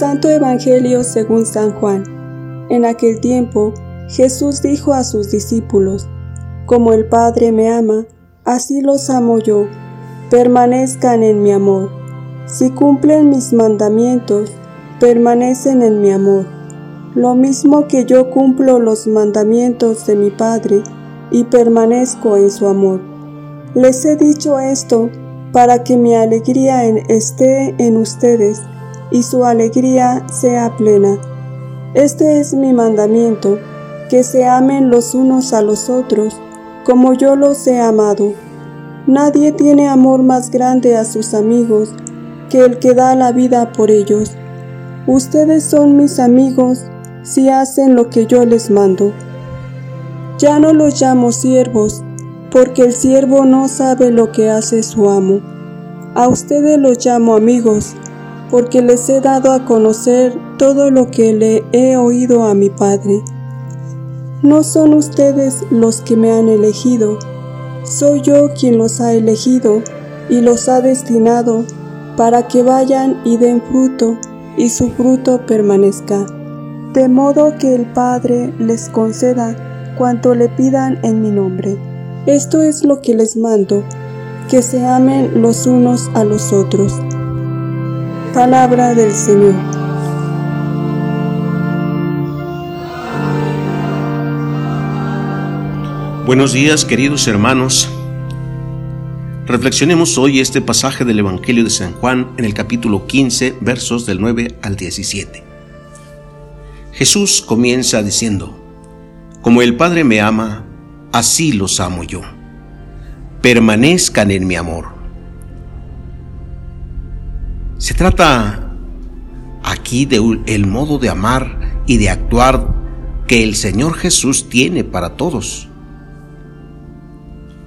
Santo Evangelio según San Juan. En aquel tiempo, Jesús dijo a sus discípulos, Como el Padre me ama, así los amo yo, permanezcan en mi amor. Si cumplen mis mandamientos, permanecen en mi amor, lo mismo que yo cumplo los mandamientos de mi Padre y permanezco en su amor. Les he dicho esto para que mi alegría esté en ustedes y su alegría sea plena. Este es mi mandamiento, que se amen los unos a los otros, como yo los he amado. Nadie tiene amor más grande a sus amigos que el que da la vida por ellos. Ustedes son mis amigos si hacen lo que yo les mando. Ya no los llamo siervos, porque el siervo no sabe lo que hace su amo. A ustedes los llamo amigos, porque les he dado a conocer todo lo que le he oído a mi Padre. No son ustedes los que me han elegido, soy yo quien los ha elegido y los ha destinado para que vayan y den fruto y su fruto permanezca, de modo que el Padre les conceda cuanto le pidan en mi nombre. Esto es lo que les mando, que se amen los unos a los otros. Palabra del Señor. Buenos días queridos hermanos. Reflexionemos hoy este pasaje del Evangelio de San Juan en el capítulo 15 versos del 9 al 17. Jesús comienza diciendo, Como el Padre me ama, así los amo yo. Permanezcan en mi amor. Se trata aquí de el modo de amar y de actuar que el Señor Jesús tiene para todos.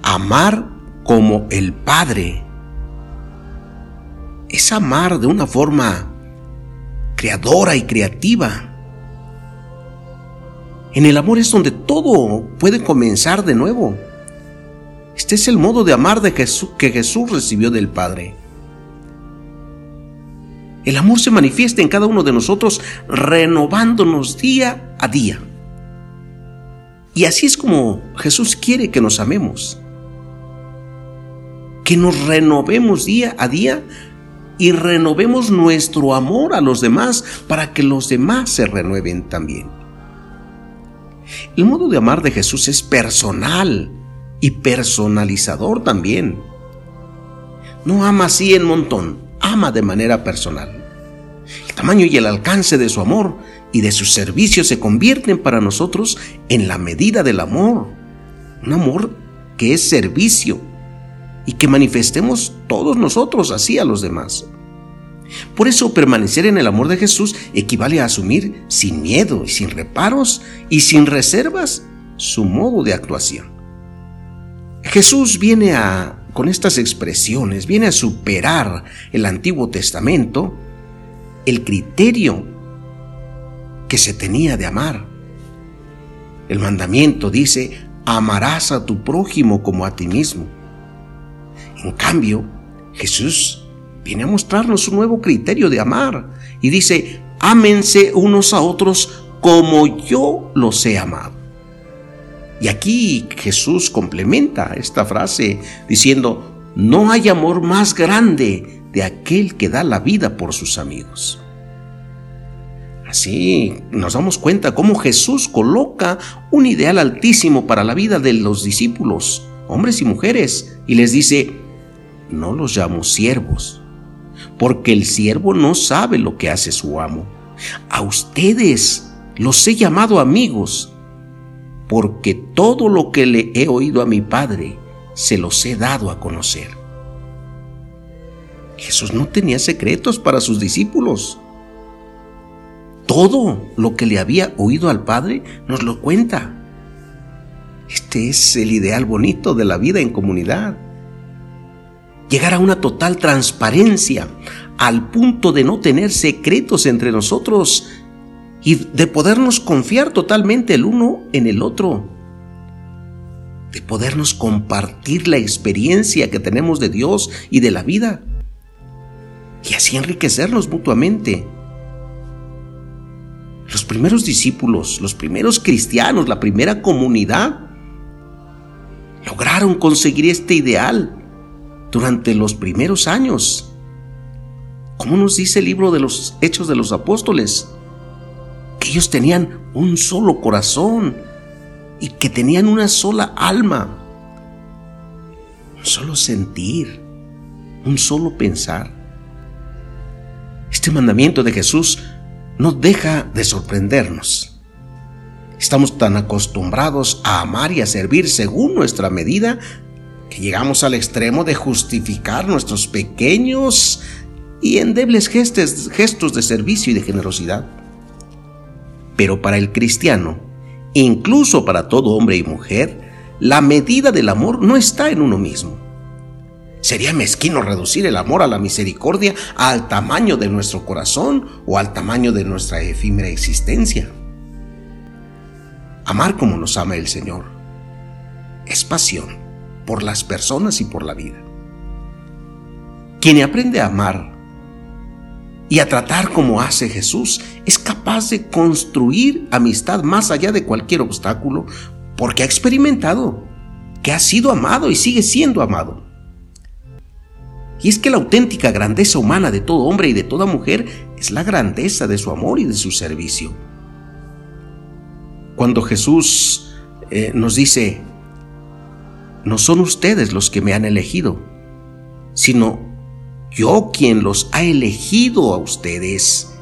Amar como el Padre es amar de una forma creadora y creativa. En el amor es donde todo puede comenzar de nuevo. Este es el modo de amar de Jesús, que Jesús recibió del Padre. El amor se manifiesta en cada uno de nosotros renovándonos día a día. Y así es como Jesús quiere que nos amemos. Que nos renovemos día a día y renovemos nuestro amor a los demás para que los demás se renueven también. El modo de amar de Jesús es personal y personalizador también. No ama así en montón, ama de manera personal. El tamaño y el alcance de su amor y de su servicio se convierten para nosotros en la medida del amor. Un amor que es servicio y que manifestemos todos nosotros así a los demás. Por eso permanecer en el amor de Jesús equivale a asumir sin miedo y sin reparos y sin reservas su modo de actuación. Jesús viene a con estas expresiones viene a superar el Antiguo Testamento el criterio que se tenía de amar. El mandamiento dice, amarás a tu prójimo como a ti mismo. En cambio, Jesús viene a mostrarnos un nuevo criterio de amar y dice, ámense unos a otros como yo los he amado. Y aquí Jesús complementa esta frase diciendo, no hay amor más grande de aquel que da la vida por sus amigos. Así nos damos cuenta cómo Jesús coloca un ideal altísimo para la vida de los discípulos, hombres y mujeres, y les dice, no los llamo siervos, porque el siervo no sabe lo que hace su amo. A ustedes los he llamado amigos, porque todo lo que le he oído a mi Padre se los he dado a conocer. Jesús no tenía secretos para sus discípulos. Todo lo que le había oído al Padre nos lo cuenta. Este es el ideal bonito de la vida en comunidad. Llegar a una total transparencia al punto de no tener secretos entre nosotros y de podernos confiar totalmente el uno en el otro, de podernos compartir la experiencia que tenemos de Dios y de la vida, y así enriquecernos mutuamente. Los primeros discípulos, los primeros cristianos, la primera comunidad, lograron conseguir este ideal durante los primeros años. Como nos dice el libro de los Hechos de los Apóstoles, ellos tenían un solo corazón y que tenían una sola alma, un solo sentir, un solo pensar. Este mandamiento de Jesús no deja de sorprendernos. Estamos tan acostumbrados a amar y a servir según nuestra medida que llegamos al extremo de justificar nuestros pequeños y endebles gestos, gestos de servicio y de generosidad. Pero para el cristiano, incluso para todo hombre y mujer, la medida del amor no está en uno mismo. Sería mezquino reducir el amor a la misericordia al tamaño de nuestro corazón o al tamaño de nuestra efímera existencia. Amar como nos ama el Señor es pasión por las personas y por la vida. Quien aprende a amar y a tratar como hace Jesús, es capaz de construir amistad más allá de cualquier obstáculo porque ha experimentado que ha sido amado y sigue siendo amado. Y es que la auténtica grandeza humana de todo hombre y de toda mujer es la grandeza de su amor y de su servicio. Cuando Jesús eh, nos dice, no son ustedes los que me han elegido, sino yo quien los ha elegido a ustedes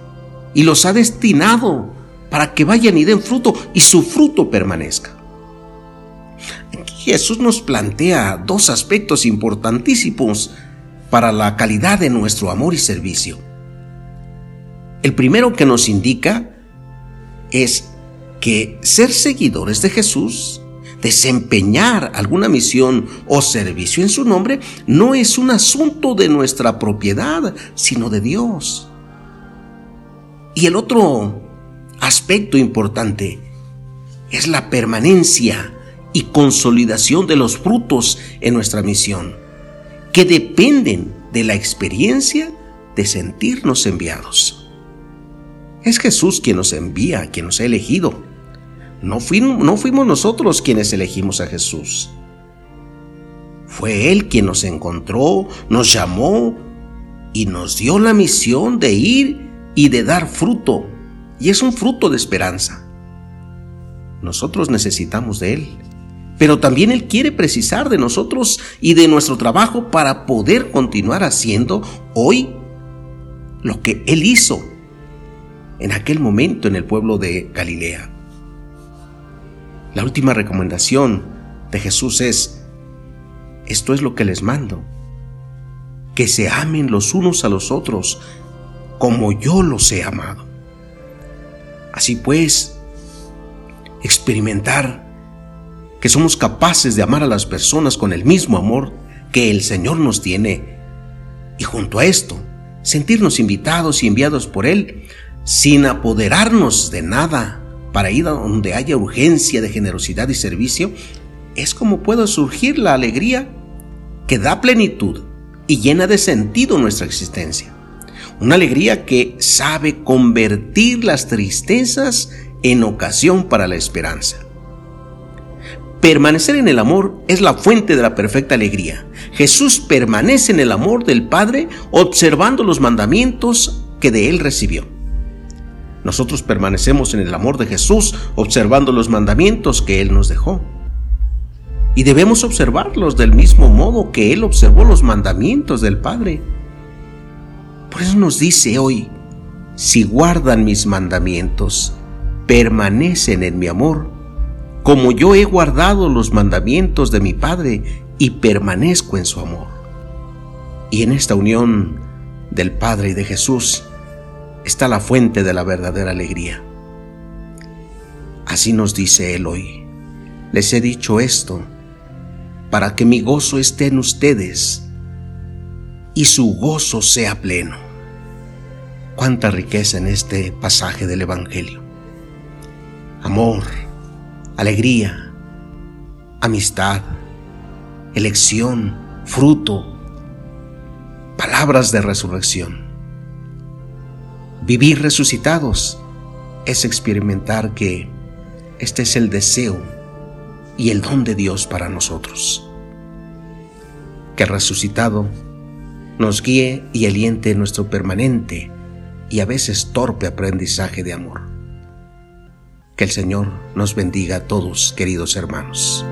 y los ha destinado para que vayan y den fruto y su fruto permanezca. Jesús nos plantea dos aspectos importantísimos para la calidad de nuestro amor y servicio. El primero que nos indica es que ser seguidores de Jesús desempeñar alguna misión o servicio en su nombre no es un asunto de nuestra propiedad, sino de Dios. Y el otro aspecto importante es la permanencia y consolidación de los frutos en nuestra misión, que dependen de la experiencia de sentirnos enviados. Es Jesús quien nos envía, quien nos ha elegido no, fuimos nosotros quienes elegimos a Jesús. Fue Él quien nos encontró, nos llamó y nos dio la misión de ir y de dar fruto. Y es un fruto de esperanza. Nosotros necesitamos de Él. Pero también Él quiere precisar de nosotros y de nuestro trabajo para poder continuar haciendo hoy lo que Él hizo en aquel momento en el pueblo de Galilea. La última recomendación de Jesús es, esto es lo que les mando, que se amen los unos a los otros como yo los he amado. Así pues, experimentar que somos capaces de amar a las personas con el mismo amor que el Señor nos tiene y junto a esto, sentirnos invitados y enviados por Él sin apoderarnos de nada para ir donde haya urgencia de generosidad y servicio, es como puede surgir la alegría que da plenitud y llena de sentido nuestra existencia. Una alegría que sabe convertir las tristezas en ocasión para la esperanza. Permanecer en el amor es la fuente de la perfecta alegría. Jesús permanece en el amor del Padre observando los mandamientos que de él recibió. Nosotros permanecemos en el amor de Jesús observando los mandamientos que Él nos dejó. Y debemos observarlos del mismo modo que Él observó los mandamientos del Padre. Por eso nos dice hoy, si guardan mis mandamientos, permanecen en mi amor, como yo he guardado los mandamientos de mi Padre y permanezco en su amor. Y en esta unión del Padre y de Jesús, está la fuente de la verdadera alegría. Así nos dice Él hoy. Les he dicho esto para que mi gozo esté en ustedes y su gozo sea pleno. Cuánta riqueza en este pasaje del Evangelio. Amor, alegría, amistad, elección, fruto, palabras de resurrección vivir resucitados es experimentar que este es el deseo y el don de Dios para nosotros. Que resucitado nos guíe y aliente nuestro permanente y a veces torpe aprendizaje de amor. Que el Señor nos bendiga a todos, queridos hermanos.